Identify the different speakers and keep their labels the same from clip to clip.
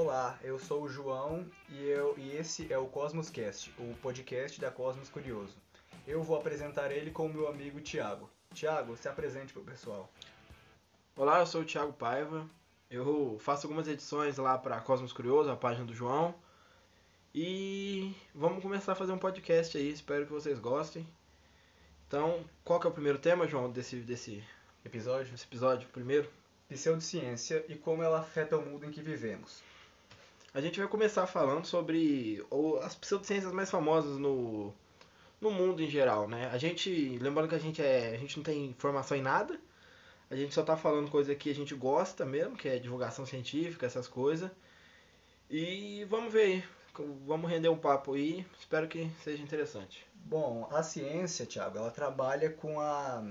Speaker 1: Olá, eu sou o João e, eu, e esse é o Cosmoscast, o podcast da Cosmos Curioso. Eu vou apresentar ele com o meu amigo Tiago. Tiago, se apresente pro pessoal.
Speaker 2: Olá, eu sou o Thiago Paiva. Eu faço algumas edições lá para Cosmos Curioso, a página do João. E vamos começar a fazer um podcast aí, espero que vocês gostem. Então, qual que é o primeiro tema, João, desse, desse
Speaker 1: Episódio?
Speaker 2: desse episódio? Primeiro,
Speaker 1: Pseudociência e como ela afeta o mundo em que vivemos.
Speaker 2: A gente vai começar falando sobre as pseudociências mais famosas no, no mundo em geral, né? A gente, lembrando que a gente, é, a gente não tem informação em nada, a gente só tá falando coisa que a gente gosta mesmo, que é divulgação científica, essas coisas. E vamos ver aí, vamos render um papo aí, espero que seja interessante.
Speaker 1: Bom, a ciência, Tiago, ela trabalha com a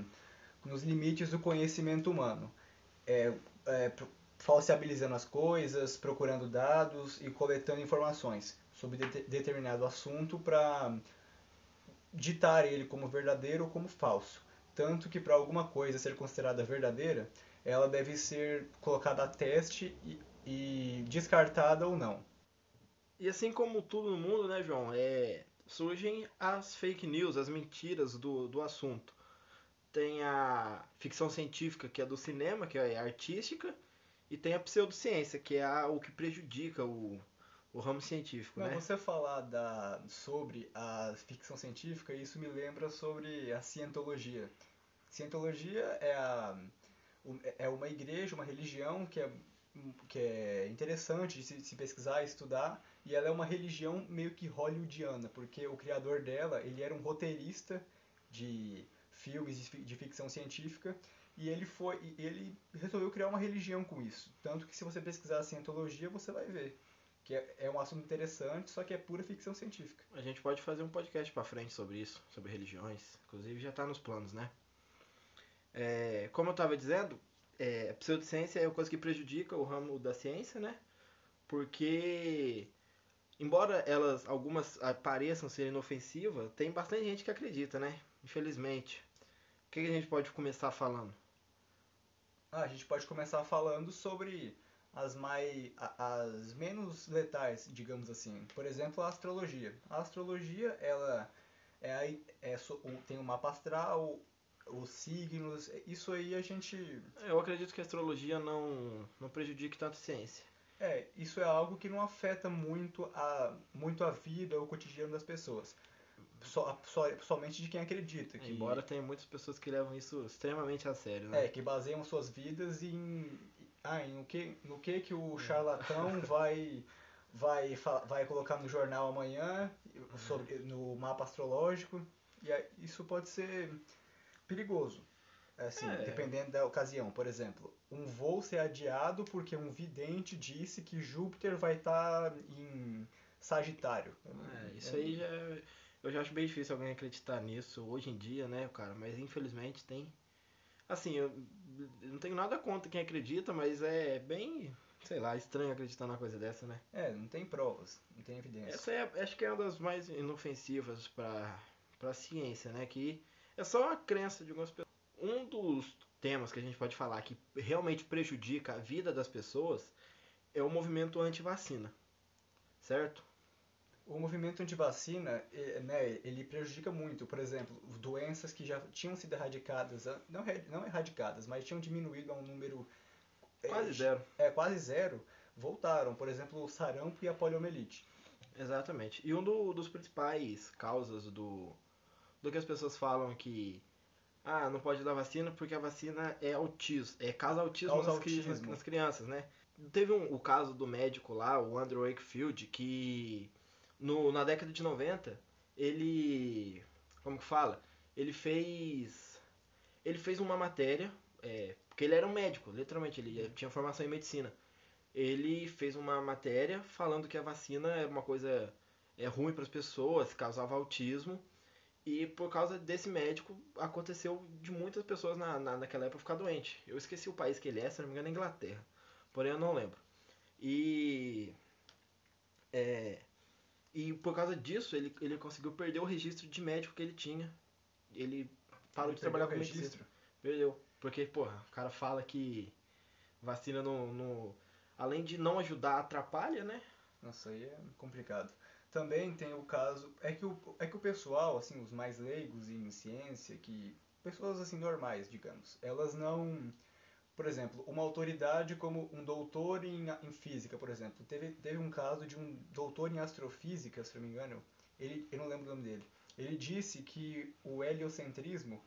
Speaker 1: nos limites do conhecimento humano. É, é, falsibilizando as coisas, procurando dados e coletando informações sobre de- determinado assunto para ditar ele como verdadeiro ou como falso. Tanto que para alguma coisa ser considerada verdadeira, ela deve ser colocada a teste e, e descartada ou não.
Speaker 2: E assim como tudo no mundo, né, João, é, surgem as fake news, as mentiras do, do assunto. Tem a ficção científica, que é do cinema, que é artística, e tem a pseudociência, que é a- o que prejudica o, o ramo científico,
Speaker 1: Não,
Speaker 2: né?
Speaker 1: você falar da, sobre a ficção científica, isso me lembra sobre a cientologia. Cientologia é, a, é uma igreja, uma religião que é, que é interessante de se, se pesquisar e estudar, e ela é uma religião meio que hollywoodiana, porque o criador dela, ele era um roteirista de filmes de fi- de ficção científica, e ele foi ele resolveu criar uma religião com isso. Tanto que se você pesquisar a cientologia, você vai ver que é, é um assunto interessante, só que é pura ficção científica.
Speaker 2: A gente pode fazer um podcast pra frente sobre isso, sobre religiões. Inclusive já tá nos planos, né? É, como eu tava dizendo, é, a pseudociência é uma coisa que prejudica o ramo da ciência, né? Porque, embora elas, algumas pareçam ser inofensivas, tem bastante gente que acredita, né? Infelizmente. O que a gente pode começar falando?
Speaker 1: Ah, a gente pode começar falando sobre as mais as menos letais, digamos assim. Por exemplo, a astrologia. A astrologia, ela é, é so- tem o mapa astral, os signos, isso aí a gente
Speaker 2: Eu acredito que a astrologia não, não prejudique tanto a ciência.
Speaker 1: É, isso é algo que não afeta muito a, muito a vida ou o cotidiano das pessoas. Só, só, somente de quem acredita. Que,
Speaker 2: Embora tenha muitas pessoas que levam isso extremamente a sério, né?
Speaker 1: É, que baseiam suas vidas em, ah, em no, que, no que que o charlatão vai, vai, vai colocar no jornal amanhã, sobre, no mapa astrológico. E isso pode ser perigoso. Assim,
Speaker 2: É.
Speaker 1: dependendo da ocasião. Por exemplo, um voo ser adiado porque um vidente disse que Júpiter vai estar em Sagitário.
Speaker 2: É, isso aí já. Eu já acho bem difícil alguém acreditar nisso hoje em dia, né, cara? Mas infelizmente tem. Assim, eu não tenho nada contra quem acredita, mas é bem, sei lá, estranho acreditar numa coisa dessa, né?
Speaker 1: É, não tem provas, não tem evidência.
Speaker 2: Essa é, acho que é uma das mais inofensivas pra, pra ciência, né? Que é só uma crença de algumas pessoas. Um dos temas que a gente pode falar que realmente prejudica a vida das pessoas é o movimento anti-vacina, certo?
Speaker 1: O movimento antivacina, né, ele prejudica muito. Por exemplo, doenças que já tinham sido erradicadas, an- não, não erradicadas, mas tinham diminuído a um número eh,
Speaker 2: Quase zero.
Speaker 1: É, quase zero, voltaram. Por exemplo, o sarampo e a poliomielite.
Speaker 2: Exatamente. E um do- dos principais causas do, do que as pessoas falam que ah, não pode dar vacina porque a vacina é autismo, é causa autismo,
Speaker 1: Causa
Speaker 2: nas,
Speaker 1: autismo.
Speaker 2: nas crianças, né? Teve um, o caso do médico lá, o Andrew Wakefield, que no, na década de 90, ele, como que fala? Ele fez, ele fez uma matéria, é, porque ele era um médico, literalmente, ele tinha formação em medicina. Ele fez uma matéria falando que a vacina é uma coisa é ruim para as pessoas, causava autismo. E por causa desse médico, aconteceu de muitas pessoas na, na, naquela época ficar doente. Eu esqueci o país que ele é, se não me engano, é Inglaterra. Porém, eu não lembro. E. É, e por causa disso, ele, ele conseguiu perder o registro de médico que ele tinha. Ele parou
Speaker 1: Ele
Speaker 2: de trabalhar com medicina.
Speaker 1: registro?
Speaker 2: Perdeu. Porque, porra, o cara fala que vacina não. não além de não ajudar, atrapalha, né?
Speaker 1: Nossa, aí é complicado. Também tem o caso, é que o, é que o pessoal, assim, os mais leigos em ciência, que pessoas assim normais, digamos, elas não, por exemplo, uma autoridade como um doutor em, em física, por exemplo, teve, teve um caso de um doutor em astrofísica, se não me engano, ele, eu não lembro o nome dele, ele disse que o heliocentrismo,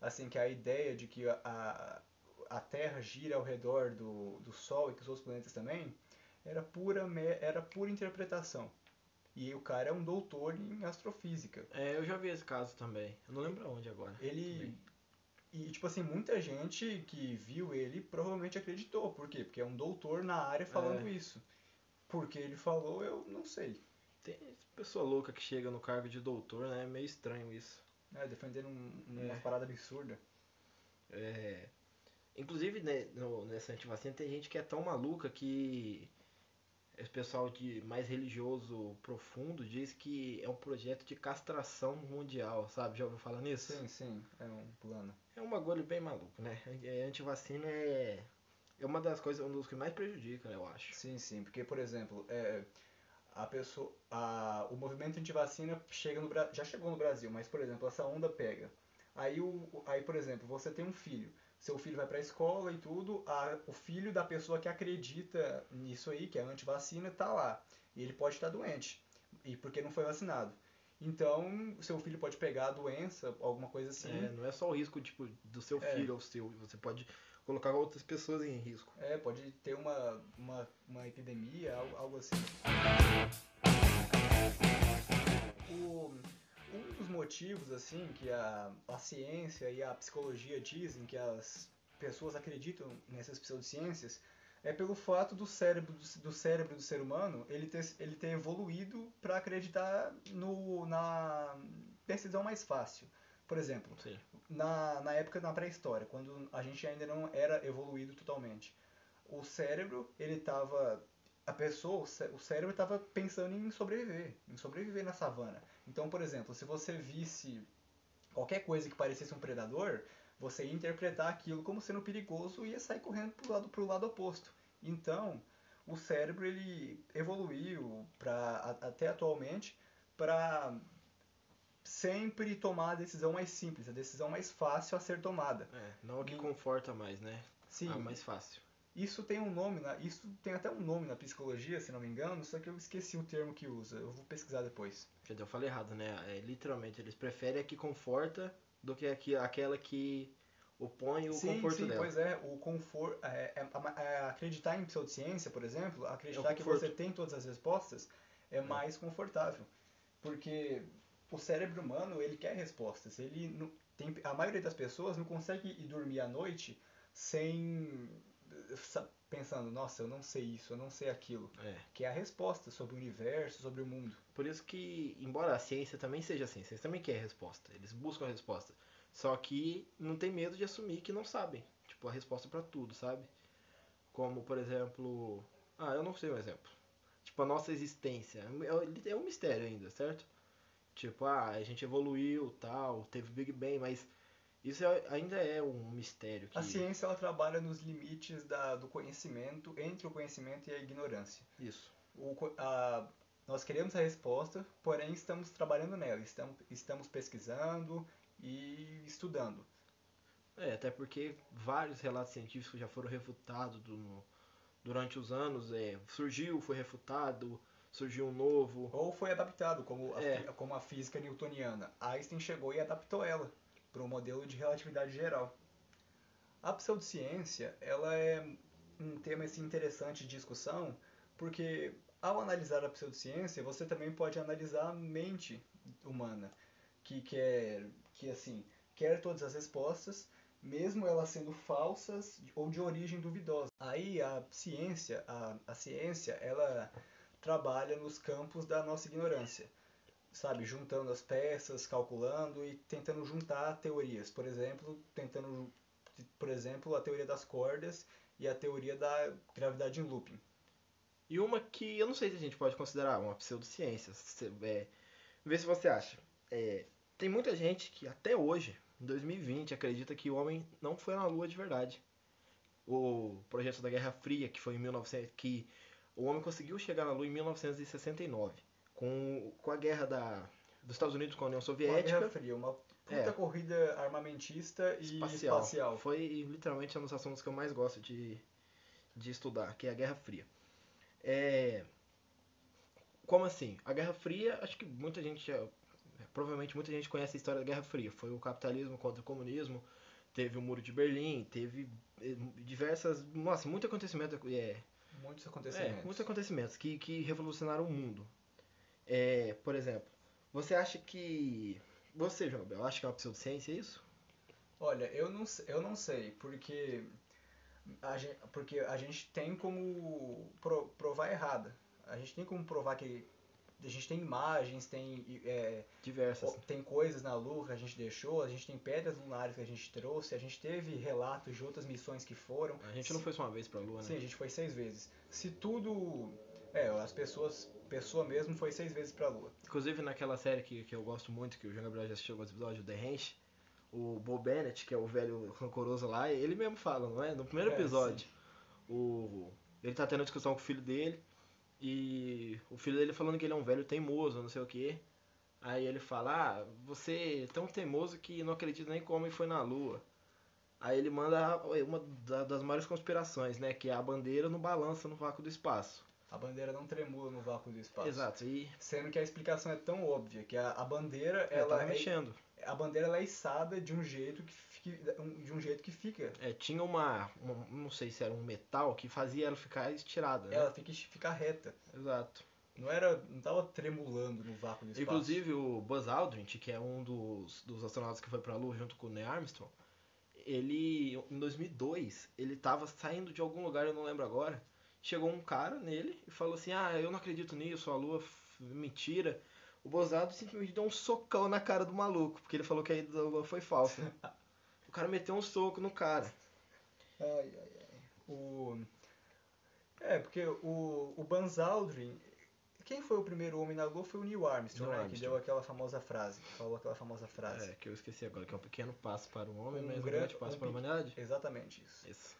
Speaker 1: assim, que é a ideia de que a, a Terra gira ao redor do, do Sol e que os outros planetas também, era pura, era pura interpretação. E o cara é um doutor em astrofísica.
Speaker 2: É, eu já vi esse caso também. Eu não lembro onde agora.
Speaker 1: Ele. Também. E, tipo assim, muita gente que viu ele provavelmente acreditou. Por quê? Porque é um doutor na área falando é. isso. Porque ele falou, eu não sei.
Speaker 2: Tem pessoa louca que chega no cargo de doutor, né? É meio estranho isso.
Speaker 1: É, defendendo um, uma é. parada absurda.
Speaker 2: É. Inclusive, né, no, nessa antivacina tem gente que é tão maluca que esse pessoal de mais religioso profundo diz que é um projeto de castração mundial, sabe? Já ouviu falar nisso?
Speaker 1: Sim, sim, é um plano.
Speaker 2: É um bagulho bem maluco, né? Antivacina é, é uma das coisas, um dos que mais prejudica, eu acho.
Speaker 1: Sim, sim, porque, por exemplo, é, a pessoa, a, o movimento antivacina chega no, já chegou no Brasil, mas, por exemplo, essa onda pega. Aí, o, aí, por exemplo, você tem um filho seu filho vai para a escola e tudo, a, o filho da pessoa que acredita nisso aí, que é antivacina, está lá. E ele pode estar doente, e porque não foi vacinado. Então, seu filho pode pegar a doença, alguma coisa assim.
Speaker 2: É, não é só o risco tipo, do seu é. filho ou seu, você pode colocar outras pessoas em risco.
Speaker 1: É, pode ter uma, uma, uma epidemia, algo, algo assim. O, um dos motivos assim que a, a ciência e a psicologia dizem que as pessoas acreditam nessas pseudociências é pelo fato do cérebro do, cérebro do ser humano ele ter, ele ter evoluído para acreditar no, na decisão mais fácil. Por exemplo, na, na época na pré-história, quando a gente ainda não era evoluído totalmente, o cérebro ele estava a pessoa, o cérebro estava pensando em sobreviver, em sobreviver na savana. Então, por exemplo, se você visse qualquer coisa que parecesse um predador, você ia interpretar aquilo como sendo perigoso e ia sair correndo para o lado, pro lado oposto. Então, o cérebro ele evoluiu pra, até atualmente para sempre tomar a decisão mais simples, a decisão mais fácil a ser tomada.
Speaker 2: É, não a que e... conforta mais, né?
Speaker 1: Sim.
Speaker 2: A mais fácil.
Speaker 1: Isso tem um nome, na, isso tem até um nome na psicologia, se não me engano, só que eu esqueci o termo que usa. Eu vou pesquisar depois.
Speaker 2: Quer dizer, eu falei errado, né? É, literalmente, eles preferem a que conforta do que aqui, aquela que opõe o
Speaker 1: sim,
Speaker 2: conforto
Speaker 1: sim,
Speaker 2: dela.
Speaker 1: Pois é, o conforto. É, é, é, acreditar em pseudociência, por exemplo, acreditar que você tem todas as respostas, é, é mais confortável. Porque o cérebro humano, ele quer respostas. Ele não, tem, a maioria das pessoas não consegue ir dormir à noite sem pensando, nossa, eu não sei isso, eu não sei aquilo.
Speaker 2: É.
Speaker 1: Que é a resposta sobre o universo, sobre o mundo.
Speaker 2: Por isso que, embora a ciência também seja assim, a ciência também quer a resposta, eles buscam a resposta. Só que não tem medo de assumir que não sabem. Tipo, a resposta para tudo, sabe? Como, por exemplo. Ah, eu não sei um exemplo. Tipo, a nossa existência. É, é um mistério ainda, certo? Tipo, ah, a gente evoluiu, tal, teve Big Bang, mas isso é, ainda é um mistério. Que...
Speaker 1: A ciência ela trabalha nos limites da, do conhecimento, entre o conhecimento e a ignorância.
Speaker 2: Isso.
Speaker 1: O, a, nós queremos a resposta, porém estamos trabalhando nela, estamos, estamos pesquisando e estudando.
Speaker 2: É, até porque vários relatos científicos já foram refutados do, durante os anos. É, surgiu, foi refutado, surgiu um novo.
Speaker 1: Ou foi adaptado, como a, é. como a física newtoniana. Einstein chegou e adaptou ela para o modelo de relatividade geral. A pseudociência ela é um tema assim, interessante de discussão, porque ao analisar a pseudociência, você também pode analisar a mente humana, que quer, que assim, quer todas as respostas, mesmo elas sendo falsas ou de origem duvidosa. Aí a ciência, a, a ciência, ela trabalha nos campos da nossa ignorância sabe, juntando as peças, calculando e tentando juntar teorias. Por exemplo, tentando, por exemplo, a teoria das cordas e a teoria da gravidade em looping.
Speaker 2: E uma que eu não sei se a gente pode considerar uma pseudociência. É, vê se você acha. É, tem muita gente que até hoje, em 2020, acredita que o homem não foi na Lua de verdade. o projeto da Guerra Fria, que foi em 1900, que o homem conseguiu chegar na Lua em 1969, com, com a guerra da, dos Estados Unidos com a União
Speaker 1: Uma
Speaker 2: Soviética.
Speaker 1: Guerra Fria, uma puta
Speaker 2: É.
Speaker 1: corrida armamentista e
Speaker 2: espacial.
Speaker 1: espacial.
Speaker 2: Foi literalmente um dos assuntos que eu mais gosto de, de estudar, que é a Guerra Fria. É, como assim? A Guerra Fria, acho que muita gente, provavelmente muita gente conhece a história da Guerra Fria. Foi o capitalismo contra o comunismo, teve o Muro de Berlim, teve eh, diversas, nossa, muito acontecimento, é,
Speaker 1: Muitos
Speaker 2: é,
Speaker 1: acontecimentos.
Speaker 2: muitos acontecimentos que, que revolucionaram o mundo. É, por exemplo, você acha que, você, João Bel, acha que é uma pseudociência isso?
Speaker 1: Olha, eu não, eu não sei, porque a gente, porque a gente tem como pro- provar errada. A gente tem como provar que a gente tem imagens, tem, é,
Speaker 2: Diversas.
Speaker 1: tem coisas na Lua que a gente deixou, a gente tem pedras lunares que a gente trouxe, a gente teve relatos de outras missões que foram.
Speaker 2: A gente não foi só uma vez pra Lua, né?
Speaker 1: Sim, a gente foi seis vezes. Se tudo. É, as pessoas. Pessoa mesmo foi seis vezes pra Lua.
Speaker 2: Inclusive naquela série que, que eu gosto muito, que o João Gabriel já assistiu alguns episódios, The Ranch, o Bo Bennett, que é o velho rancoroso lá, ele mesmo fala, não é? No primeiro
Speaker 1: É,
Speaker 2: episódio, o, ele tá tendo discussão com o filho dele, e o filho dele falando que ele é um velho teimoso, não sei o quê. Aí ele fala, ah, você é tão teimoso que não acredita nem que o homem foi na lua. Aí ele manda uma da- das maiores conspirações, né? Que é a bandeira no balança no vácuo do espaço.
Speaker 1: A bandeira não tremula no vácuo do espaço.
Speaker 2: Exato, e
Speaker 1: Sendo que a explicação é tão óbvia que a, a bandeira
Speaker 2: ela
Speaker 1: ela
Speaker 2: tava
Speaker 1: é,
Speaker 2: mexendo.
Speaker 1: a bandeira ela é içada de um jeito que fica, de um jeito que fica.
Speaker 2: É, tinha uma, uma- Não sei se era um metal que fazia ela ficar estirada. Né?
Speaker 1: Ela fica fica reta.
Speaker 2: Exato.
Speaker 1: Não era, não tava tremulando no vácuo do espaço.
Speaker 2: Inclusive o Buzz Aldrin, que é um dos, dos astronautas que foi pra Lua junto com o Neil Armstrong, ele, em 2002, ele tava saindo de algum lugar, eu não lembro agora, chegou um cara nele e falou assim, ah, eu não acredito nisso, a Lua mentira. O Aldrin simplesmente deu um socão na cara do maluco, porque ele falou que a ida da Lua foi falsa. o cara meteu um soco no cara.
Speaker 1: Ai, ai, ai. O... É, porque o, o Buzz Aldrin, quem foi o primeiro homem na Lua foi o Neil Armstrong,
Speaker 2: Neil
Speaker 1: né? Que deu aquela famosa frase, que falou aquela famosa frase.
Speaker 2: É, que eu esqueci agora, que é um pequeno passo para o homem,
Speaker 1: Um
Speaker 2: mas um
Speaker 1: grande-
Speaker 2: grande passo
Speaker 1: um
Speaker 2: para a humanidade.
Speaker 1: Exatamente isso.
Speaker 2: Isso.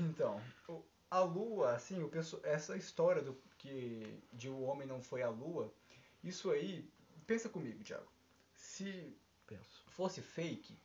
Speaker 1: Então, o- a Lua, assim, o pesso- essa história do que de o homem não foi à Lua, isso aí, pensa comigo, Thiago. Se
Speaker 2: Penso.
Speaker 1: fosse fake,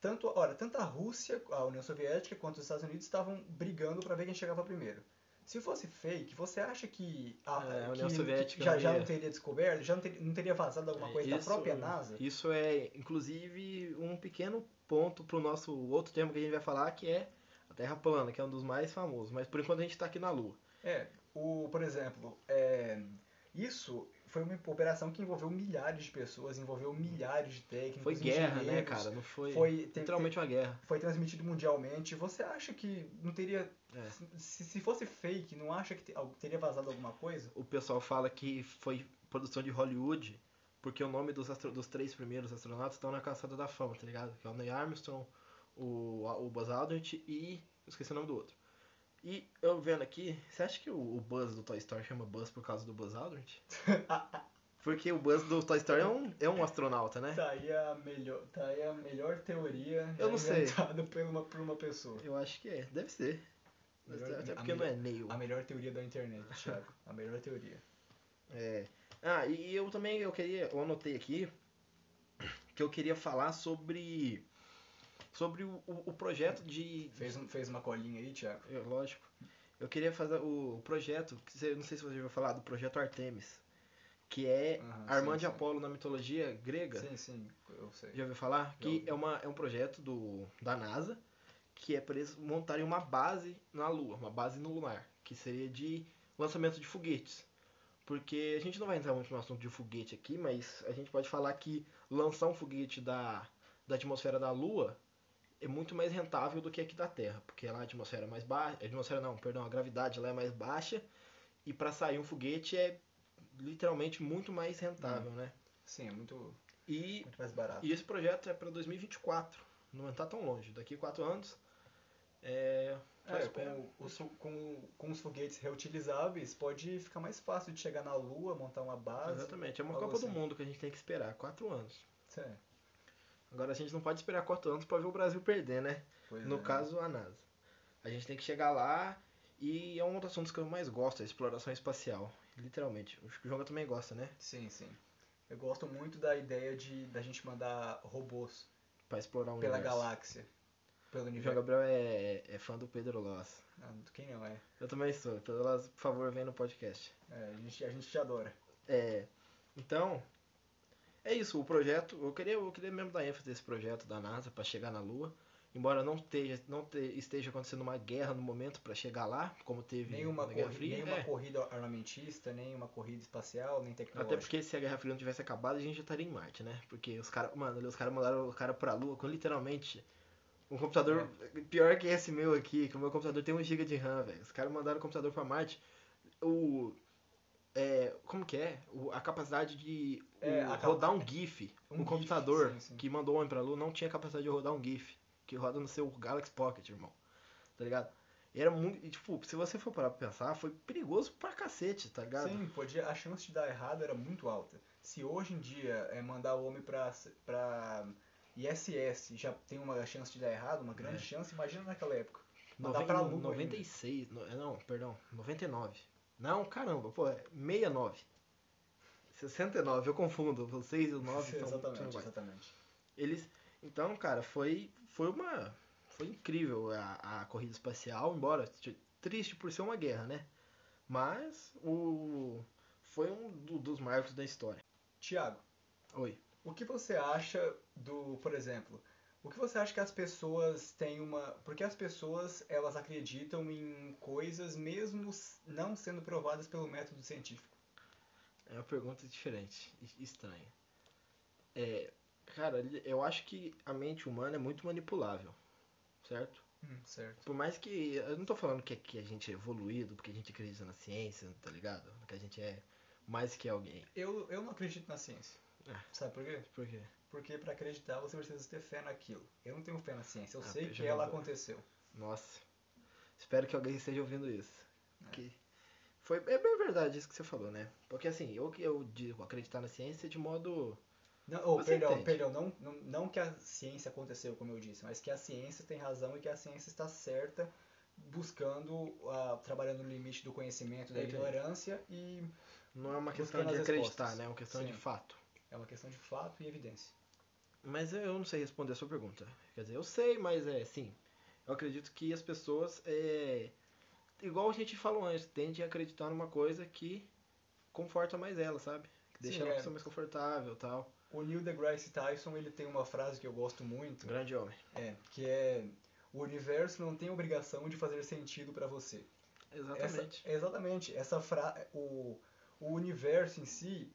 Speaker 1: tanto, olha, tanto a Rússia, a União Soviética, quanto os Estados Unidos estavam brigando para ver quem chegava primeiro. Se fosse fake, você acha que a,
Speaker 2: É, a
Speaker 1: que-
Speaker 2: União
Speaker 1: que
Speaker 2: Soviética
Speaker 1: já,
Speaker 2: não
Speaker 1: já não teria descoberto, já não teria, não teria vazado alguma coisa da própria NASA?
Speaker 2: Isso é, inclusive, um pequeno ponto pro nosso outro tema que a gente vai falar, que é Terra plana, que é um dos mais famosos. Mas por enquanto a gente tá aqui na Lua.
Speaker 1: É, o, por exemplo, é, isso foi uma operação que envolveu milhares de pessoas, envolveu milhares de técnicos,
Speaker 2: Foi guerra, né, cara? Não foi,
Speaker 1: Foi,
Speaker 2: literalmente uma guerra.
Speaker 1: foi transmitido mundialmente. Você acha que não teria.
Speaker 2: É.
Speaker 1: Se, se fosse fake, não acha que te- teria vazado alguma coisa?
Speaker 2: O pessoal fala que foi produção de Hollywood, porque o nome dos, astro- dos três primeiros astronautas estão na Caçada da Fama, tá ligado? Que é o Neil Armstrong, o, o Buzz Aldrin e... esqueci o nome do outro. E eu vendo aqui, você acha que o, o Buzz do Toy Story chama Buzz por causa do Buzz Aldrin? Porque o Buzz do Toy Story é um, é um astronauta, né?
Speaker 1: Tá aí a melhor, tá aí a melhor teoria
Speaker 2: Eu não sei.
Speaker 1: por uma, por uma pessoa.
Speaker 2: Eu acho que é, deve ser.
Speaker 1: Melhor-
Speaker 2: até porque não é Neil.
Speaker 1: A melhor teoria da internet, Thiago. A melhor teoria.
Speaker 2: É. Ah, e eu também eu queria, eu anotei aqui que eu queria falar sobre sobre o, o, projeto de
Speaker 1: Fez, um- fez uma colinha aí, Thiago?
Speaker 2: É, lógico. Eu queria fazer o, projeto, que não sei se você já ouviu falar do projeto Artemis, que é
Speaker 1: Aham,
Speaker 2: a irmã
Speaker 1: sim,
Speaker 2: de
Speaker 1: sim.
Speaker 2: Apolo na mitologia grega.
Speaker 1: Sim, sim, eu sei.
Speaker 2: Já ouviu falar? Que
Speaker 1: ouvi.
Speaker 2: é, uma, é um projeto do, da NASA que é para eles montarem uma base na Lua, uma base no lunar, que seria de lançamento de foguetes. Porque a gente não vai entrar muito no assunto de foguete aqui, mas a gente pode falar que lançar um foguete da, da atmosfera da Lua é muito mais rentável do que aqui da Terra, porque lá a atmosfera é mais baixa, a atmosfera não, perdão, a gravidade lá é mais baixa e para sair um foguete é literalmente muito mais rentável, né?
Speaker 1: Sim, é muito,
Speaker 2: E
Speaker 1: muito mais barato.
Speaker 2: e esse projeto é para 2024. Não está tão longe. Daqui a quatro anos. É.
Speaker 1: É, com os, com, com os foguetes reutilizáveis, pode ficar mais fácil de chegar na Lua, montar uma base.
Speaker 2: Exatamente. É uma Copa do
Speaker 1: assim.
Speaker 2: Mundo que a gente tem que esperar. Quatro anos.
Speaker 1: É,
Speaker 2: Agora a gente não pode esperar quatro anos para ver o Brasil perder, né?
Speaker 1: pois
Speaker 2: No
Speaker 1: é.
Speaker 2: caso, a NASA. A gente tem que chegar lá e é um dos assuntos que eu mais gosto, a exploração espacial. Literalmente. Acho que o Jonga também gosta, né?
Speaker 1: Sim, sim. Eu gosto muito da ideia de da gente mandar robôs
Speaker 2: Pra explorar o
Speaker 1: pela
Speaker 2: universo.
Speaker 1: galáxia. Pelo
Speaker 2: O João
Speaker 1: universo.
Speaker 2: Gabriel é, é fã do Pedro Loss.
Speaker 1: Não, quem não é?
Speaker 2: Eu também sou. Pedro Loss, por favor, vem no podcast.
Speaker 1: É, a, gente, a gente te adora.
Speaker 2: É, então, é isso, o projeto, eu queria, eu queria mesmo dar ênfase nesse projeto da NASA para chegar na Lua, embora não esteja, não te- esteja acontecendo uma guerra no momento para chegar lá, como teve
Speaker 1: Nenhuma,
Speaker 2: na Guerra Fria,
Speaker 1: nenhuma
Speaker 2: é.
Speaker 1: corrida armamentista, nem uma corrida espacial, nem
Speaker 2: Até
Speaker 1: tecnológica.
Speaker 2: porque se a Guerra Fria não tivesse acabado, a gente já estaria em Marte, né? Porque os caras, mano, os caras mandaram o cara pra Lua com literalmente um computador pior que esse meu aqui, que o meu computador tem 1 GB de RAM, velho. Os caras mandaram o computador pra Marte. O é, como que é? O- a capacidade de o-
Speaker 1: É, a
Speaker 2: rodar um GIF.
Speaker 1: Um
Speaker 2: Um, computador
Speaker 1: sim, sim.
Speaker 2: que mandou o homem pra Lua não tinha capacidade de rodar um GIF. Que roda no seu Galaxy Pocket, irmão. Tá ligado? Era muito. e, tipo, se você for parar pra pensar, foi perigoso pra cacete, tá ligado?
Speaker 1: Sim, podia, a chance de dar errado era muito alta. Se hoje em dia é mandar o homem pra, pra ISS já tem uma chance de dar errado, uma grande
Speaker 2: É.
Speaker 1: chance, imagina naquela época. Mandar
Speaker 2: Noven-
Speaker 1: pra Lua
Speaker 2: 96. no- não, perdão. 99. Não, caramba, pô, é 69. 69, eu confundo. Vocês e o 9 são, são
Speaker 1: exatamente, exatamente.
Speaker 2: Eles. Então, cara, foi. Foi uma. Foi incrível a, a corrida espacial, embora triste por ser uma guerra, né? Mas o. Foi um do- dos marcos da história.
Speaker 1: Tiago,
Speaker 2: Oi.
Speaker 1: o que você acha do, por exemplo, o que você acha que as pessoas têm uma, porque as pessoas elas acreditam em coisas mesmo não sendo provadas pelo método científico?
Speaker 2: É uma pergunta diferente, estranha. É, cara, eu acho que a mente humana é muito manipulável, certo?
Speaker 1: Hum, certo.
Speaker 2: Por mais que. Eu não tô falando que, que a gente é evoluído, porque a gente acredita na ciência, tá ligado? Que a gente é mais que alguém.
Speaker 1: Eu, eu não acredito na ciência.
Speaker 2: É.
Speaker 1: Sabe por quê?
Speaker 2: Por quê?
Speaker 1: Porque para acreditar você precisa ter fé naquilo. Eu não tenho fé na ciência, eu
Speaker 2: Ah,
Speaker 1: sei que ela aconteceu.
Speaker 2: Nossa. Espero que alguém esteja ouvindo isso.
Speaker 1: É.
Speaker 2: Que foi, é bem verdade isso que você falou, né? Porque assim, eu que eu digo acreditar na ciência de modo.
Speaker 1: Não, oh, perdão,
Speaker 2: entende.
Speaker 1: perdão, não, não, não que a ciência aconteceu, como eu disse, mas que a ciência tem razão e que a ciência está certa, buscando, ah, trabalhando no limite do conhecimento, da ignorância e
Speaker 2: Não é uma questão de acreditar,
Speaker 1: respostas.
Speaker 2: né? É uma questão de
Speaker 1: Sim.
Speaker 2: fato.
Speaker 1: É uma questão de fato e evidência.
Speaker 2: Mas eu não sei responder a sua pergunta. Quer dizer, eu sei, mas é sim. Eu acredito que as pessoas, é, igual a gente falou antes, tendem a acreditar numa coisa que conforta mais ela, sabe? Que deixa
Speaker 1: Sim,
Speaker 2: ela
Speaker 1: é.
Speaker 2: mais confortável tal.
Speaker 1: O Neil deGrasse Tyson ele tem uma frase que eu gosto muito,
Speaker 2: Grande homem.
Speaker 1: é, que é o universo não tem obrigação de fazer sentido para você.
Speaker 2: Exatamente.
Speaker 1: Essa, exatamente. Essa fra o, o universo em si,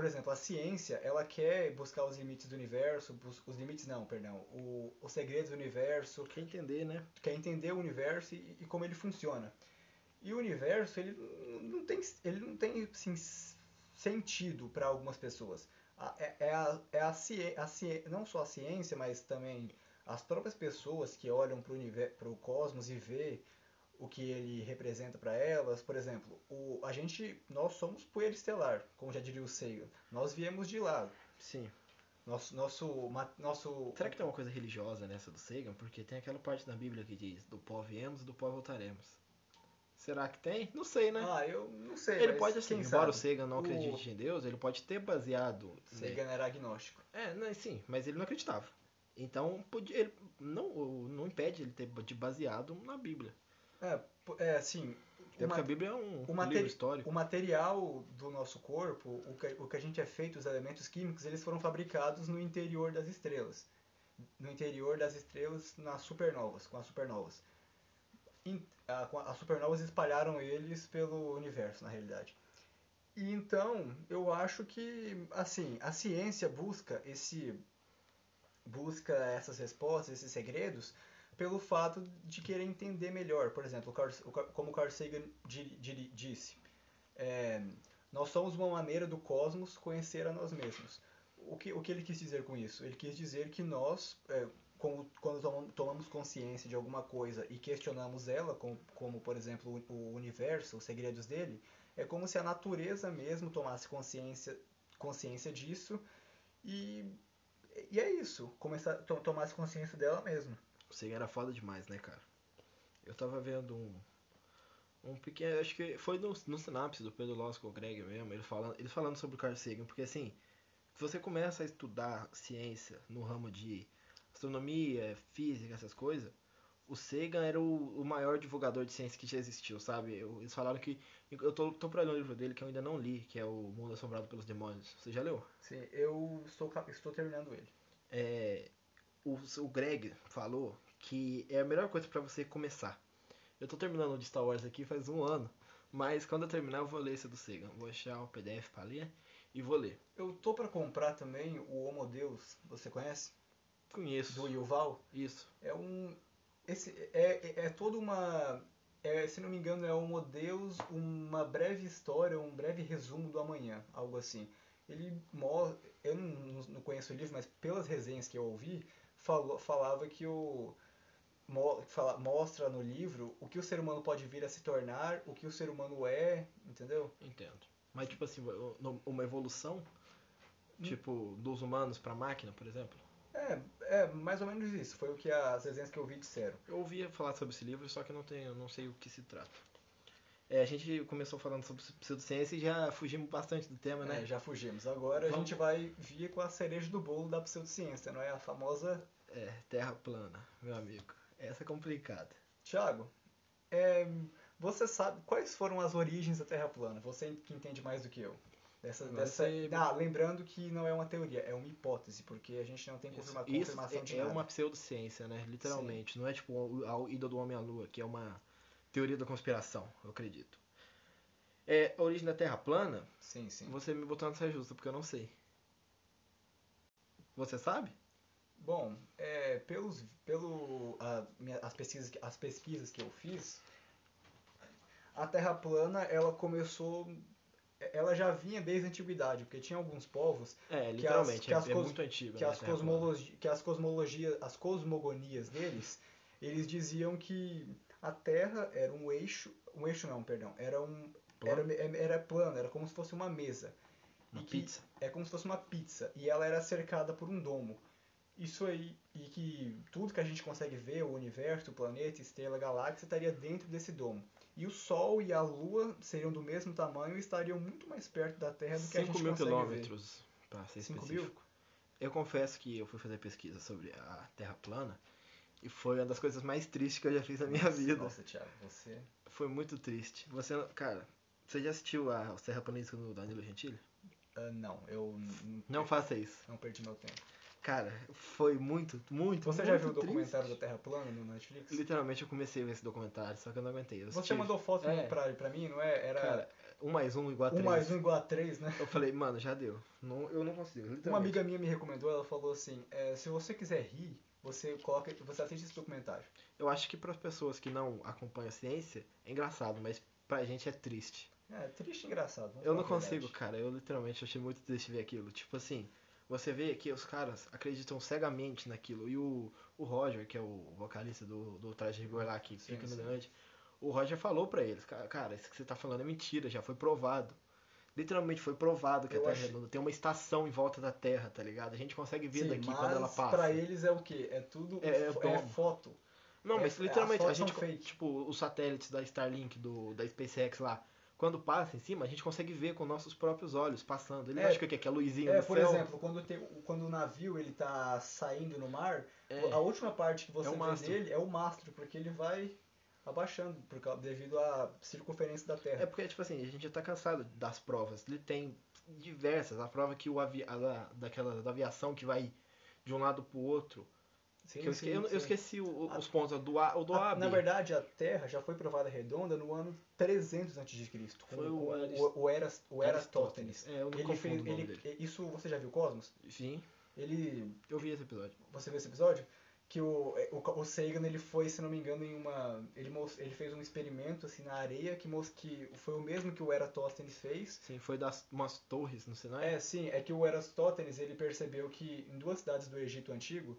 Speaker 1: por exemplo, a ciência, ela quer buscar os limites do universo, os limites não, perdão, o, os segredos do universo,
Speaker 2: Quer entender, né?
Speaker 1: quer entender o universo e, e como ele funciona. E o universo, ele não tem, ele não tem assim, sentido para algumas pessoas. É, é a, é a, ciê- a ciê- não só a ciência, mas também as próprias pessoas que olham para o cosmos e vê o que ele representa para elas. Por exemplo, o, a gente, nós somos poeira estelar, como já diria o Sagan. Nós viemos de lá.
Speaker 2: Sim.
Speaker 1: Nosso, nosso, nosso
Speaker 2: Será que tem uma coisa religiosa nessa do Sagan? Porque tem aquela parte da Bíblia que diz: do pó viemos, do pó voltaremos. Será que tem? Não sei, né?
Speaker 1: Ah, eu não sei.
Speaker 2: ele pode, assim, embora o
Speaker 1: sabe?
Speaker 2: Sagan não
Speaker 1: O-
Speaker 2: acredite em Deus, ele pode ter baseado. né?
Speaker 1: Sagan era agnóstico.
Speaker 2: É, não, sim, mas ele não acreditava. Então, podia, ele não, não impede ele ter baseado na Bíblia.
Speaker 1: É, é assim,
Speaker 2: Até porque a Bíblia é um, um livro histórico.
Speaker 1: o material do nosso corpo, o que, o que a gente é feito, os elementos químicos, eles foram fabricados no interior das estrelas. No interior das estrelas, nas supernovas, com as supernovas. As supernovas espalharam eles pelo universo, na realidade. E então, eu acho que, assim, a ciência busca esse busca essas respostas, esses segredos, pelo fato de querer entender melhor. Por exemplo, como Carl Sagan di- di- disse, é, nós somos uma maneira do cosmos conhecer a nós mesmos. O que, o que ele quis dizer com isso? Ele quis dizer que nós, é, quando tomam- tomamos consciência de alguma coisa e questionamos ela, como, como, por exemplo o, universo, os segredos dele, é como se a natureza mesmo tomasse consciência, consciência disso e, e é isso, começar, to, tomasse consciência dela mesmo.
Speaker 2: O Sagan era foda demais, né, cara? Eu tava vendo um. Um pequeno. Acho que foi no, no sinapse do Pedro Loss com o Greg mesmo, ele falando, ele falando sobre o Carl Sagan, porque assim, se você começa a estudar ciência no ramo de astronomia, física, essas coisas, o Sagan era o, o maior divulgador de ciência que já existiu, sabe? Eu, eles falaram que. Eu tô, tô pra ler um livro dele que eu ainda não li, que é O Mundo Assombrado pelos Demônios. Você já leu?
Speaker 1: Sim, eu estou, estou terminando ele.
Speaker 2: É, o, o Greg falou que é a melhor coisa pra você começar. Eu tô terminando o de Star Wars aqui faz um ano, mas quando eu terminar eu vou ler esse do Sagan. Vou achar o PDF pra ler e vou ler.
Speaker 1: Eu tô pra comprar também o Homo Deus, você conhece?
Speaker 2: Conheço.
Speaker 1: Do Yuval.
Speaker 2: Isso.
Speaker 1: É um. Esse é, é, é toda uma. é, se não me engano, é Homo Deus, uma breve história, um breve resumo do amanhã, algo assim. Ele mo- eu não, não conheço o livro, mas pelas resenhas que eu ouvi, falou, falava que o mo- fala- mostra no livro o que o ser humano pode vir a se tornar, o que o ser humano é, entendeu?
Speaker 2: Entendo. Mas tipo assim, uma evolução, tipo, dos humanos pra máquina, por exemplo.
Speaker 1: É, é mais ou menos isso. Foi o que as resenhas que eu vi disseram.
Speaker 2: Eu ouvia falar sobre esse livro, só que não tenho, não sei o que se trata. É, a gente começou falando sobre pseudociência e já fugimos bastante do tema, né?
Speaker 1: É, já fugimos. Agora a
Speaker 2: Vamos-
Speaker 1: gente vai vir com a cereja do bolo da pseudociência, não é? A famosa.
Speaker 2: É, terra plana, meu amigo. Essa é complicada.
Speaker 1: Tiago, é, você sabe quais foram as origens da Terra plana? Você que entende mais do que eu. Dessa,
Speaker 2: Não
Speaker 1: dessa...
Speaker 2: sei.
Speaker 1: Ah, lembrando que não é uma teoria, é uma hipótese, porque a gente não tem confirma...
Speaker 2: Isso
Speaker 1: confirmação de
Speaker 2: é, é
Speaker 1: nada.
Speaker 2: uma pseudociência, né? Literalmente. Não é tipo a ida do homem à lua, que é uma teoria da conspiração, eu acredito. É, a origem da Terra plana,
Speaker 1: Sim, sim.
Speaker 2: você me botou na saia justa, porque eu não sei. Você sabe?
Speaker 1: Bom, é, pelos, pelo, a, minha- as, pesquisas, que- as pesquisas que eu fiz, a Terra plana ela começou, ela já vinha desde a antiguidade, porque tinha alguns povos
Speaker 2: É,
Speaker 1: que
Speaker 2: é,
Speaker 1: as
Speaker 2: é
Speaker 1: cos-
Speaker 2: muito antigo.
Speaker 1: que
Speaker 2: né,
Speaker 1: as, cosmologi, que as cosmologias, as cosmogonias deles, eles diziam que a Terra era um eixo, um eixo não, perdão, era um
Speaker 2: Plano?
Speaker 1: era, era plano, era como se fosse uma mesa.
Speaker 2: Uma pizza.
Speaker 1: É como se fosse uma pizza e ela era cercada por um domo. Isso aí, e que tudo que a gente consegue ver, o universo, o planeta, estrela, galáxia, estaria dentro desse domo. E o Sol e a Lua seriam do mesmo tamanho e estariam muito mais perto da Terra do que a
Speaker 2: 5
Speaker 1: gente
Speaker 2: mil
Speaker 1: consegue
Speaker 2: quilômetros, pra ser específico. Eu confesso que eu fui fazer pesquisa sobre a Terra plana e foi uma das coisas mais tristes que eu já fiz na minha
Speaker 1: Nossa,
Speaker 2: vida.
Speaker 1: Nossa, Thiago, você...
Speaker 2: Foi muito triste. Você, cara, você já assistiu a Os Terraplanistas do Danilo Gentili?
Speaker 1: ah, não, eu n-
Speaker 2: Não faça isso.
Speaker 1: não perdi meu tempo.
Speaker 2: Cara, foi muito, muito,
Speaker 1: Você
Speaker 2: muito
Speaker 1: já viu o
Speaker 2: triste.
Speaker 1: documentário da Terra plana no Netflix?
Speaker 2: Literalmente eu comecei a ver esse documentário, só que eu não aguentei. Eu
Speaker 1: Você mandou foto
Speaker 2: É.
Speaker 1: pra, pra mim, não é? Era
Speaker 2: Cara, um mais um igual a
Speaker 1: um
Speaker 2: três.
Speaker 1: mais um igual a três, né?
Speaker 2: Eu falei, mano, já deu. Não, eu não consigo.
Speaker 1: Uma amiga minha me recomendou, ela falou assim, é, se você quiser rir, você coloca, você assiste esse documentário.
Speaker 2: Eu acho que para as pessoas que não acompanham a ciência é engraçado, mas pra gente é triste.
Speaker 1: É, triste e engraçado.
Speaker 2: Eu não
Speaker 1: a
Speaker 2: consigo, cara. Eu literalmente achei muito triste ver aquilo. Tipo assim, você vê que os caras acreditam cegamente naquilo. E o, o Roger, que é o vocalista do, do Traje Rigor lá, que
Speaker 1: Sim,
Speaker 2: fica no
Speaker 1: sim.
Speaker 2: Delante, o Roger falou pra eles, "Ca- cara, isso que você tá falando é mentira, já foi provado. Literalmente foi provado que
Speaker 1: Eu
Speaker 2: a Terra
Speaker 1: acho-
Speaker 2: é redonda. Tem uma estação em volta da Terra, tá ligado? A gente consegue ver
Speaker 1: Sim,
Speaker 2: daqui
Speaker 1: mas
Speaker 2: quando ela passa.
Speaker 1: pra eles é o quê? É tudo
Speaker 2: É- é domo.
Speaker 1: foto.
Speaker 2: Não,
Speaker 1: É,
Speaker 2: mas
Speaker 1: é,
Speaker 2: literalmente, a gente, tipo, os satélites da Starlink, do, da SpaceX lá, quando passa em cima, a gente consegue ver com nossos próprios olhos passando. Ele
Speaker 1: É,
Speaker 2: acha que quê? Que é a luzinha
Speaker 1: É, por
Speaker 2: céu?
Speaker 1: exemplo, quando, tem, o- quando o navio ele tá saindo no mar,
Speaker 2: É.
Speaker 1: a última parte que você
Speaker 2: É
Speaker 1: vê
Speaker 2: mastro.
Speaker 1: dele é o mastro, porque ele vai abaixando por causa, devido à circunferência da Terra.
Speaker 2: É porque, tipo assim, a gente já tá cansado das provas. Ele tem diversas. A prova que o avi a da, daquela, da aviação que vai de um lado pro outro.
Speaker 1: Sim,
Speaker 2: que eu,
Speaker 1: sim,
Speaker 2: esque- eu- eu
Speaker 1: sim.
Speaker 2: esqueci o-
Speaker 1: A-
Speaker 2: os pontos do A, o do
Speaker 1: A- na verdade, a Terra já foi provada redonda no ano 300 a.C.
Speaker 2: Foi o
Speaker 1: o, o, Eras- o.
Speaker 2: É, eu não
Speaker 1: Ele fez, ele,
Speaker 2: dele.
Speaker 1: isso você já viu Cosmos?
Speaker 2: Sim,
Speaker 1: Ele,
Speaker 2: eu vi esse episódio.
Speaker 1: você viu esse episódio? Que o, o, o Sagan ele foi, se não me engano, em uma, ele, ele fez um experimento assim na areia que, que foi o mesmo que o Eratóstenes fez.
Speaker 2: Sim, foi das umas torres, sei, não é?
Speaker 1: É, sim, é que o Eratóstenes ele percebeu que em duas cidades do Egito antigo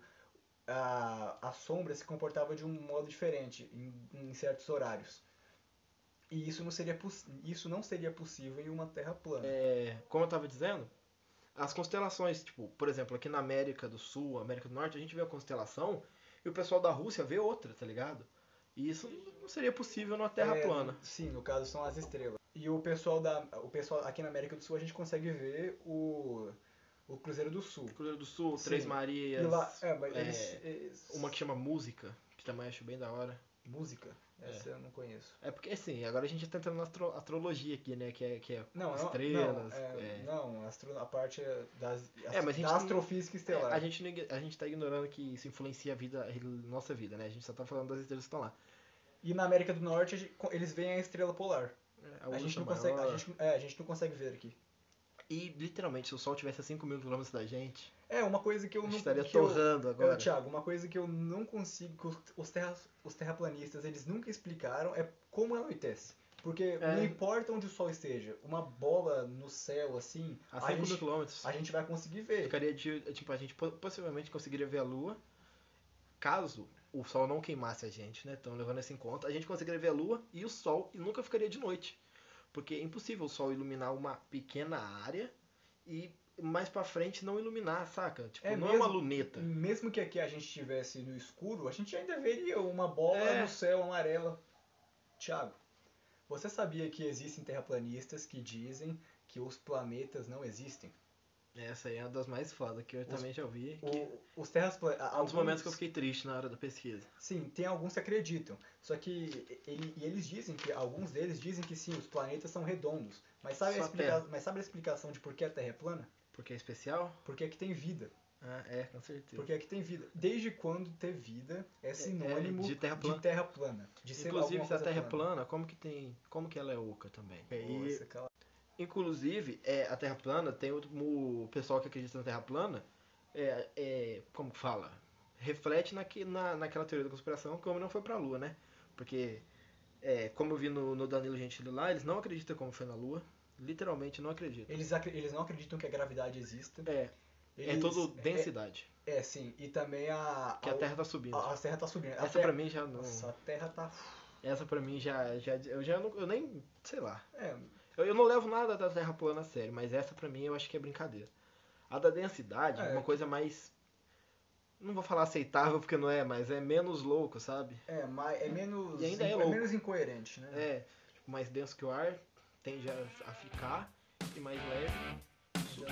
Speaker 1: a, a sombra se comportava de um modo diferente em, em certos horários. E isso não seria isso não seria possível em uma Terra plana.
Speaker 2: É, como eu tava dizendo, as constelações, tipo, por exemplo, aqui na América do Sul, América do Norte, a gente vê a constelação e o pessoal da Rússia vê outra, tá ligado? E isso não seria possível numa Terra
Speaker 1: É,
Speaker 2: plana.
Speaker 1: Sim, no caso são as estrelas. E o pessoal da, o pessoal aqui na América do Sul a gente consegue ver o o Cruzeiro do Sul.
Speaker 2: Cruzeiro do Sul,
Speaker 1: Sim.
Speaker 2: Três
Speaker 1: E
Speaker 2: Marias,
Speaker 1: lá, é, mas
Speaker 2: é,
Speaker 1: eles-
Speaker 2: uma que chama Música, que também acho bem da hora.
Speaker 1: música, essa eu não conheço.
Speaker 2: É porque, assim, agora a gente tá entrando na astro- astrologia aqui, né? Que é, que é
Speaker 1: Não,
Speaker 2: estrelas.
Speaker 1: não, é,
Speaker 2: é.
Speaker 1: não, astro, a parte das,
Speaker 2: É, a
Speaker 1: da astrofísica estelar.
Speaker 2: É, a, gente, não a gente tá ignorando que isso influencia a vida, a nossa vida, né? A gente só tá falando das estrelas que estão lá.
Speaker 1: E na América do Norte eles veem a estrela polar.
Speaker 2: É,
Speaker 1: A, gente não consegue, a gente, é, a gente não consegue ver aqui.
Speaker 2: E, literalmente, se o Sol tivesse a 5 mil quilômetros da gente,
Speaker 1: É, uma coisa que eu não
Speaker 2: estaria
Speaker 1: que eu-
Speaker 2: torrando agora.
Speaker 1: Eu, Thiago, uma coisa que eu não consigo, os, terra, os terraplanistas eles nunca explicaram é como anoitece. Porque
Speaker 2: É.
Speaker 1: não importa onde o sol esteja, uma bola no céu assim,
Speaker 2: a
Speaker 1: a,
Speaker 2: 5 mil
Speaker 1: gente,
Speaker 2: quilômetros,
Speaker 1: a gente vai conseguir ver.
Speaker 2: ficaria de. Tipo, a gente po- possivelmente conseguiria ver a Lua, caso o Sol não queimasse a gente, né? Então, levando isso em conta, a gente conseguiria ver a Lua e o Sol e nunca ficaria de noite. Porque é impossível o Sol iluminar uma pequena área e mais pra frente não iluminar, saca? Tipo,
Speaker 1: É
Speaker 2: não é
Speaker 1: mesmo-
Speaker 2: uma luneta.
Speaker 1: Mesmo que aqui a gente estivesse no escuro, a gente ainda veria uma bola
Speaker 2: É.
Speaker 1: no céu amarela. Thiago, você sabia que existem terraplanistas que dizem que os planetas não existem?
Speaker 2: Essa aí é uma das mais fodas que eu também já ouvi. Que
Speaker 1: O- os terraplanistas.
Speaker 2: é um dos momentos que eu fiquei triste na hora da pesquisa.
Speaker 1: Sim, tem alguns que acreditam. Só que ele, e eles dizem que alguns deles dizem que sim, os planetas são redondos. Mas sabe, a,
Speaker 2: Só a
Speaker 1: explica- mas sabe a explicação de por que a Terra é plana?
Speaker 2: Porque é especial?
Speaker 1: Porque aqui tem vida.
Speaker 2: Ah, é, com certeza.
Speaker 1: Porque aqui tem vida. Desde quando ter vida é sinônimo
Speaker 2: de terra plana.
Speaker 1: de terra plana. De
Speaker 2: Inclusive, se a Terra é plana, como que tem. Como que ela é oca também? E,
Speaker 1: Nossa,
Speaker 2: inclusive, é, a Terra plana, tem o, o pessoal que acredita na Terra plana, é, é, como que fala? Reflete naque, na, naquela teoria da conspiração, como não foi pra Lua, né? Porque, é, como eu vi no, no Danilo Gentili lá, eles não acreditam como foi na Lua. Literalmente não acreditam.
Speaker 1: Eles, eles não acreditam que a gravidade exista.
Speaker 2: É, é
Speaker 1: Eles-
Speaker 2: tudo densidade.
Speaker 1: É, é, sim. E também a.
Speaker 2: Que a Terra tá subindo.
Speaker 1: A, a Terra tá subindo. A
Speaker 2: Essa
Speaker 1: terra,
Speaker 2: pra mim já não.
Speaker 1: Nossa, a Terra tá.
Speaker 2: Essa pra mim já. já eu já não. Eu nem. Sei lá.
Speaker 1: É,
Speaker 2: Eu, eu não levo nada da Terra plana a sério, mas essa pra mim eu acho que é brincadeira. A da densidade é
Speaker 1: É,
Speaker 2: uma coisa mais. Não vou falar aceitável porque não é, mas é menos louco, sabe?
Speaker 1: é, mais, é menos.
Speaker 2: E ainda é
Speaker 1: é
Speaker 2: louco.
Speaker 1: menos incoerente, né?
Speaker 2: É, tipo, mais denso que o ar, tende a, a ficar, e mais leve, subir.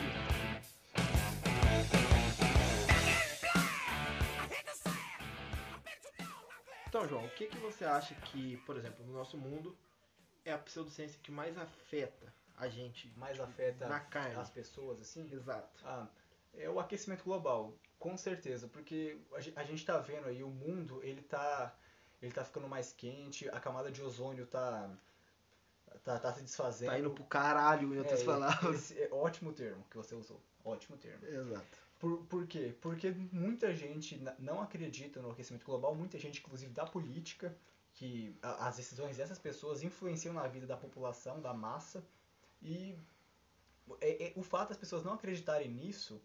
Speaker 2: Então, João, o que, que você acha que, por exemplo, no nosso mundo, é a pseudociência que mais afeta a gente
Speaker 1: Mais afeta
Speaker 2: na carne?
Speaker 1: as pessoas, assim.
Speaker 2: Exato.
Speaker 1: Ah, é o aquecimento global, com certeza, porque a gen- a gente tá vendo aí o mundo, ele tá ele tá ficando mais quente, a camada de ozônio tá tá, tá se desfazendo.
Speaker 2: Tá indo pro caralho, em outras
Speaker 1: É,
Speaker 2: palavras.
Speaker 1: é ótimo termo que você usou. Ótimo termo.
Speaker 2: Exato.
Speaker 1: Por, por quê? Porque muita gente não acredita no aquecimento global, muita gente, inclusive da política, que a- as decisões dessas pessoas influenciam na vida da população, da massa, e é- é- o fato das pessoas não acreditarem nisso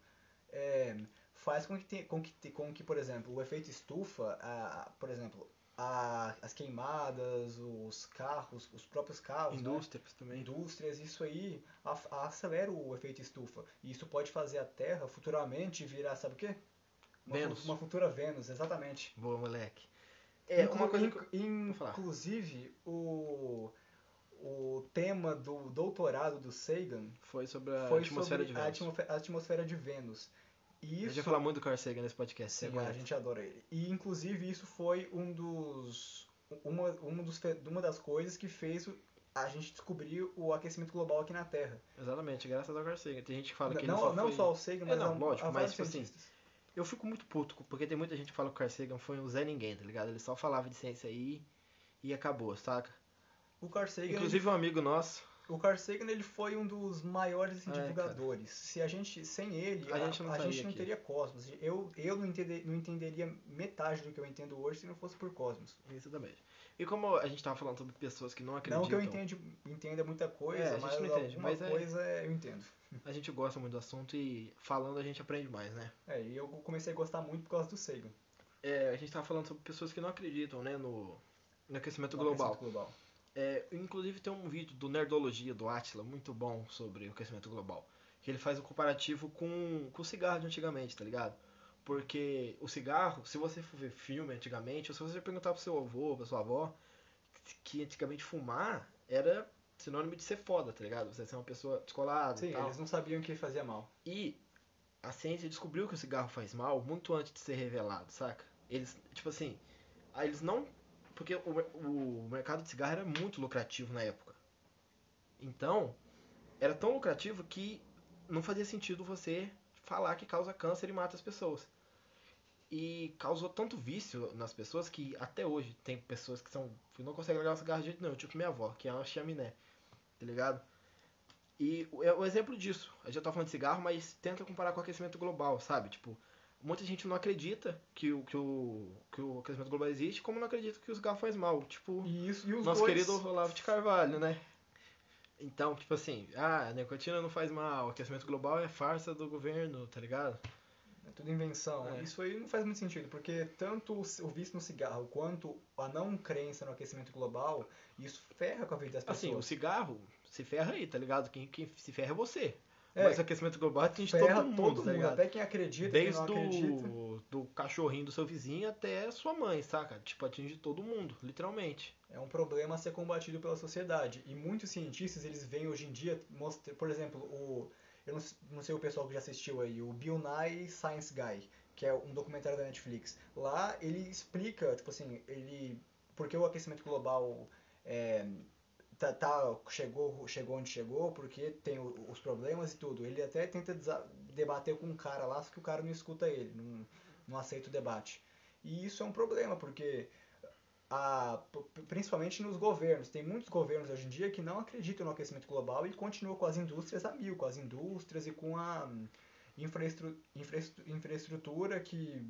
Speaker 1: é, faz com que, te- com, que, com que, por exemplo, o efeito estufa, a- por exemplo, a- as queimadas, os carros, os próprios carros, né?
Speaker 2: Indústrias também.
Speaker 1: indústrias, isso aí af- acelera o efeito estufa. E isso pode fazer a Terra futuramente virar, sabe o quê? Uma,
Speaker 2: Vênus.
Speaker 1: uma futura Vênus, exatamente.
Speaker 2: Boa, moleque. É, uma
Speaker 1: Inclu-
Speaker 2: coisa que... Vou falar.
Speaker 1: inclusive, o, o tema do doutorado do Sagan
Speaker 2: Foi sobre a
Speaker 1: foi
Speaker 2: atmosfera
Speaker 1: sobre
Speaker 2: de
Speaker 1: a atmosfera, a atmosfera de Vênus. E
Speaker 2: A gente
Speaker 1: isso
Speaker 2: vai falar muito do Carl Sagan nesse podcast.
Speaker 1: Sim,
Speaker 2: você
Speaker 1: a gente adora ele. E inclusive isso foi um dos uma, uma, dos, uma das coisas que fez a gente descobrir o aquecimento global aqui na Terra.
Speaker 2: Exatamente, graças ao Carl Sagan. Tem gente que fala que
Speaker 1: não,
Speaker 2: ele só
Speaker 1: não
Speaker 2: foi...
Speaker 1: só o Sagan,
Speaker 2: É,
Speaker 1: mas
Speaker 2: não,
Speaker 1: a,
Speaker 2: lógico,
Speaker 1: a
Speaker 2: mas, tipo assim,
Speaker 1: cientistas.
Speaker 2: Eu fico muito puto, porque tem muita gente que fala que o Carl Sagan foi um Zé Ninguém, tá ligado? Ele só falava de ciência aí e acabou, saca?
Speaker 1: O Carl Sagan,
Speaker 2: Inclusive um amigo nosso,
Speaker 1: o Carl Sagan ele foi um dos maiores
Speaker 2: É, cara.
Speaker 1: divulgadores. Se a gente sem ele,
Speaker 2: A
Speaker 1: a,
Speaker 2: gente não
Speaker 1: a gente não teria Cosmos. Eu eu não, entender, não entenderia metade do que eu entendo hoje se não fosse por Cosmos.
Speaker 2: exatamente. E como a gente tava falando sobre pessoas que não acreditam,
Speaker 1: Não que eu entende, entenda muita coisa,
Speaker 2: É, a gente
Speaker 1: mas
Speaker 2: não entende,
Speaker 1: alguma
Speaker 2: mas é-
Speaker 1: coisa eu entendo.
Speaker 2: a gente gosta muito do assunto e falando a gente aprende mais, né?
Speaker 1: É, e eu comecei a gostar muito por causa do Sagan.
Speaker 2: É, a gente tava falando sobre pessoas que não acreditam, né, no, no aquecimento
Speaker 1: no
Speaker 2: global.
Speaker 1: aquecimento global.
Speaker 2: É, inclusive tem um vídeo do Nerdologia, do Atila, muito bom sobre o aquecimento global. Que ele faz um comparativo com, com o cigarro de antigamente, tá ligado? Porque o cigarro, se você for ver filme antigamente, ou se você perguntar pro seu avô, pra sua avó, que antigamente fumar era sinônimo de ser foda, tá ligado? Você ser uma pessoa descolada
Speaker 1: Sim, eles não sabiam que fazia mal.
Speaker 2: E a ciência descobriu que o cigarro faz mal muito antes de ser revelado, saca? Eles, tipo assim, eles não. Porque o, o mercado de cigarro era muito lucrativo na época. Então, era tão lucrativo que não fazia sentido você falar que causa câncer e mata as pessoas. E causou tanto vício nas pessoas que até hoje tem pessoas que são que não conseguem largar o cigarro de jeito nenhum, tipo minha avó, que é uma chaminé, tá ligado? E é o exemplo disso, a gente tá falando de cigarro, mas tenta comparar com o aquecimento global, sabe? Tipo, muita gente não acredita que o, que o, que o aquecimento global existe, como não acredita que o cigarro faz mal. Tipo,
Speaker 1: E, isso, e os
Speaker 2: nosso
Speaker 1: dois...
Speaker 2: querido Olavo de Carvalho, né? Então, tipo assim, ah, a nicotina não faz mal, o aquecimento global é farsa do governo, tá ligado?
Speaker 1: É tudo invenção.
Speaker 2: É.
Speaker 1: Isso aí não faz muito sentido, porque tanto o o vício no cigarro quanto a não crença no aquecimento global, isso ferra com a vida das pessoas.
Speaker 2: Assim, o cigarro se ferra aí, tá ligado? Quem, quem se ferra é você.
Speaker 1: É,
Speaker 2: Mas aquecimento global atinge
Speaker 1: ferra
Speaker 2: todo mundo, tá ligado?
Speaker 1: até quem acredita,
Speaker 2: Desde
Speaker 1: quem não acredita.
Speaker 2: do, do cachorrinho do seu vizinho até sua mãe, saca? Tipo, atinge todo mundo, literalmente.
Speaker 1: É um problema a ser combatido pela sociedade. E muitos cientistas, eles vêm hoje em dia, por exemplo, o eu não sei o pessoal que já assistiu aí, o Bill Nye Science Guy, que é um documentário da Netflix. Lá ele explica, tipo assim, ele porque o aquecimento global é, tá, tá- chegou, chegou onde chegou, porque tem os problemas e tudo. Ele até tenta debater com um cara lá, só que o cara não escuta ele, não, não aceita o debate. E isso é um problema, porque a- principalmente nos governos. Tem muitos governos hoje em dia que não acreditam no aquecimento global e continuam com as indústrias a mil, com as indústrias e com a infraestru- infraestru- infraestrutura que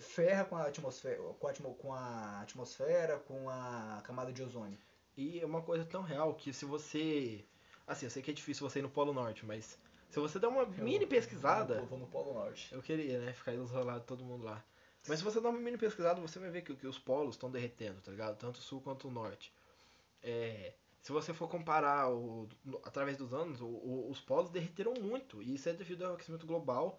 Speaker 1: ferra com a atmosfera, com a, com a atmosfera, com a camada de ozônio.
Speaker 2: E é uma coisa tão real que se você. Assim, eu sei que é difícil você ir no Polo Norte, mas se você der uma mini
Speaker 1: Eu
Speaker 2: pesquisada.
Speaker 1: Vou, vou no Polo Norte.
Speaker 2: Eu queria, né? Ficar isolado todo mundo lá. Mas se você dar uma mini pesquisada, você vai ver que, que os polos estão derretendo, tá ligado? Tanto o sul quanto o norte. É, se você for comparar o, através dos anos, o- o- os polos derreteram muito. E isso é devido ao aquecimento global,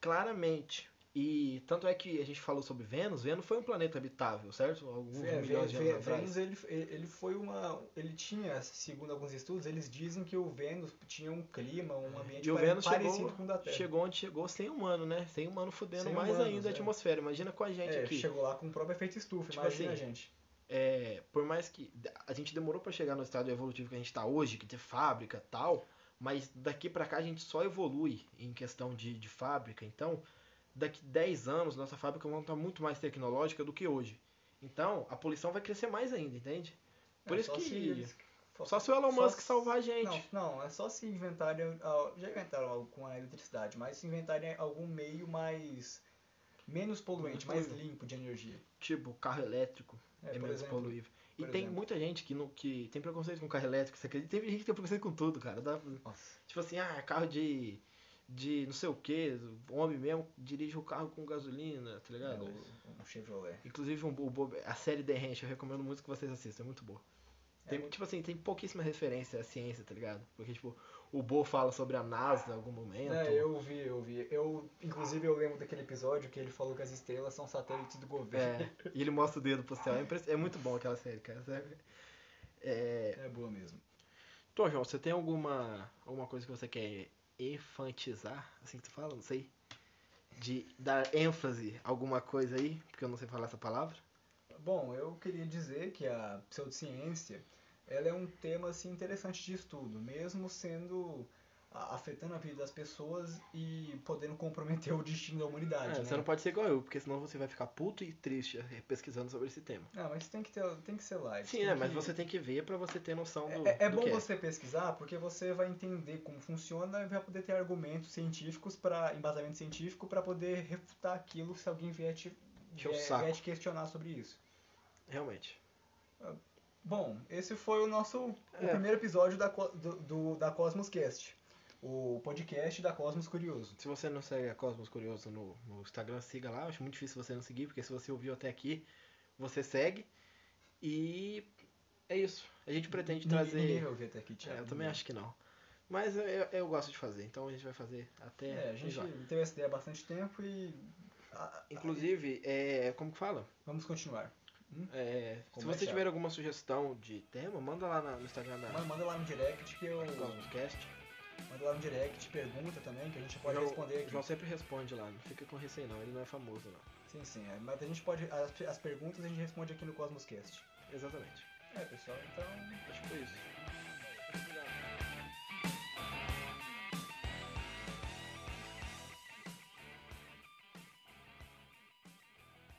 Speaker 2: claramente. E tanto é que a gente falou sobre Vênus. Vênus foi um planeta habitável, certo? Alguns
Speaker 1: Vê-
Speaker 2: milhões de anos atrás.
Speaker 1: Vênus ele, ele foi uma ele tinha segundo alguns estudos eles dizem que o Vênus tinha um clima um ambiente
Speaker 2: E o Vênus
Speaker 1: parecido
Speaker 2: chegou,
Speaker 1: com o da Terra
Speaker 2: chegou onde chegou sem humano, né? Sem humano fudendo
Speaker 1: Sem
Speaker 2: mais
Speaker 1: humanos,
Speaker 2: ainda a
Speaker 1: é.
Speaker 2: atmosfera. Imagina com a gente
Speaker 1: É,
Speaker 2: aqui.
Speaker 1: chegou lá com o próprio efeito estufa,
Speaker 2: Tipo
Speaker 1: imagina,
Speaker 2: assim,
Speaker 1: gente.
Speaker 2: é, por mais que a gente demorou pra chegar no estado evolutivo que a gente tá hoje, que tem fábrica e tal, mas daqui pra cá a gente só evolui em questão de, de fábrica. Então, daqui 10 anos, nossa fábrica vai estar muito mais tecnológica do que hoje. Então, a poluição vai crescer mais ainda, entende? Por
Speaker 1: É,
Speaker 2: isso
Speaker 1: só
Speaker 2: que.
Speaker 1: eles-
Speaker 2: Só se o Elon Musk
Speaker 1: se-
Speaker 2: salvar a gente.
Speaker 1: Não, não, é só se inventarem. Já inventaram algo com a eletricidade, mas se inventarem algum meio mais. menos poluente, mais limpo de energia.
Speaker 2: Tipo, carro elétrico
Speaker 1: É,
Speaker 2: é, menos
Speaker 1: exemplo,
Speaker 2: poluível. E tem
Speaker 1: exemplo.
Speaker 2: muita gente que, não, que tem preconceito com carro elétrico, você acredita? Tem gente que tem preconceito com tudo, cara. Dá-. Tipo assim, ah, carro de. De não sei o que, homem mesmo dirige o carro com gasolina, tá
Speaker 1: É,
Speaker 2: ligado?
Speaker 1: o, o Chevrolet.
Speaker 2: Inclusive um, o a série The Ranch, eu recomendo muito que vocês assistam, é muito boa.
Speaker 1: É
Speaker 2: Tem,
Speaker 1: muito-
Speaker 2: tipo assim, tem pouquíssima referência à ciência, tá ligado? Porque, tipo, o Bo fala sobre a NASA em algum momento.
Speaker 1: É, eu vi, eu vi. Eu, inclusive, eu lembro daquele episódio que ele falou que as estrelas são satélites do governo.
Speaker 2: É, e ele mostra o dedo pro céu. É, impress- é muito bom aquela série, cara. É,
Speaker 1: É, boa mesmo.
Speaker 2: Tô, João, você tem alguma, alguma coisa que você quer enfantizar? Assim que tu fala? Não sei. De dar ênfase a alguma coisa aí? Porque eu não sei falar essa palavra.
Speaker 1: Bom, eu queria dizer que a pseudociência ela é um tema assim, interessante de estudo, mesmo sendo afetando a vida das pessoas e podendo comprometer o destino da humanidade.
Speaker 2: É,
Speaker 1: né?
Speaker 2: Você não pode ser igual eu, porque senão você vai ficar puto e triste eh, pesquisando sobre esse tema.
Speaker 1: Ah, mas tem que, ter, tem que ser live.
Speaker 2: Sim, é, mas
Speaker 1: que-
Speaker 2: você tem que ver pra você ter noção do.
Speaker 1: É, é
Speaker 2: do
Speaker 1: bom
Speaker 2: que
Speaker 1: você pesquisar porque você vai entender como funciona e vai poder ter argumentos científicos para embasamento científico para poder refutar aquilo se alguém vier te, vier, vier te questionar sobre isso.
Speaker 2: Realmente.
Speaker 1: Bom, esse foi o nosso o
Speaker 2: É.
Speaker 1: primeiro episódio da, do, do- da Cosmos Cast, o podcast da Cosmos Curioso.
Speaker 2: Se você não segue a Cosmos Curioso no, no Instagram, siga lá. Eu acho muito difícil você não seguir, porque se você ouviu até aqui, você segue. E é isso. A gente pretende
Speaker 1: Ninguém-
Speaker 2: trazer.
Speaker 1: Ninguém vai ouvir até aqui,
Speaker 2: É,
Speaker 1: Thiago.
Speaker 2: eu também acho que não. Mas eu, eu- gosto de fazer, então a gente vai fazer até.
Speaker 1: É, a gente
Speaker 2: enjoar.
Speaker 1: teve essa ideia há bastante tempo e
Speaker 2: Inclusive, é, como que fala?
Speaker 1: Vamos continuar.
Speaker 2: É, se você
Speaker 1: é que
Speaker 2: tiver
Speaker 1: é?
Speaker 2: alguma sugestão de tema, manda lá no Instagram da
Speaker 1: Manda, manda lá no direct que eu.
Speaker 2: Cosmoscast.
Speaker 1: Manda lá no direct, pergunta também, que a gente pode
Speaker 2: o João,
Speaker 1: responder
Speaker 2: o
Speaker 1: aqui.
Speaker 2: João sempre responde lá, não fica com receio não, ele não é famoso não.
Speaker 1: Sim, sim. é, mas a gente pode. As, as perguntas a gente responde aqui no Cosmoscast.
Speaker 2: Exatamente.
Speaker 1: É, pessoal, então.
Speaker 2: Acho que foi isso.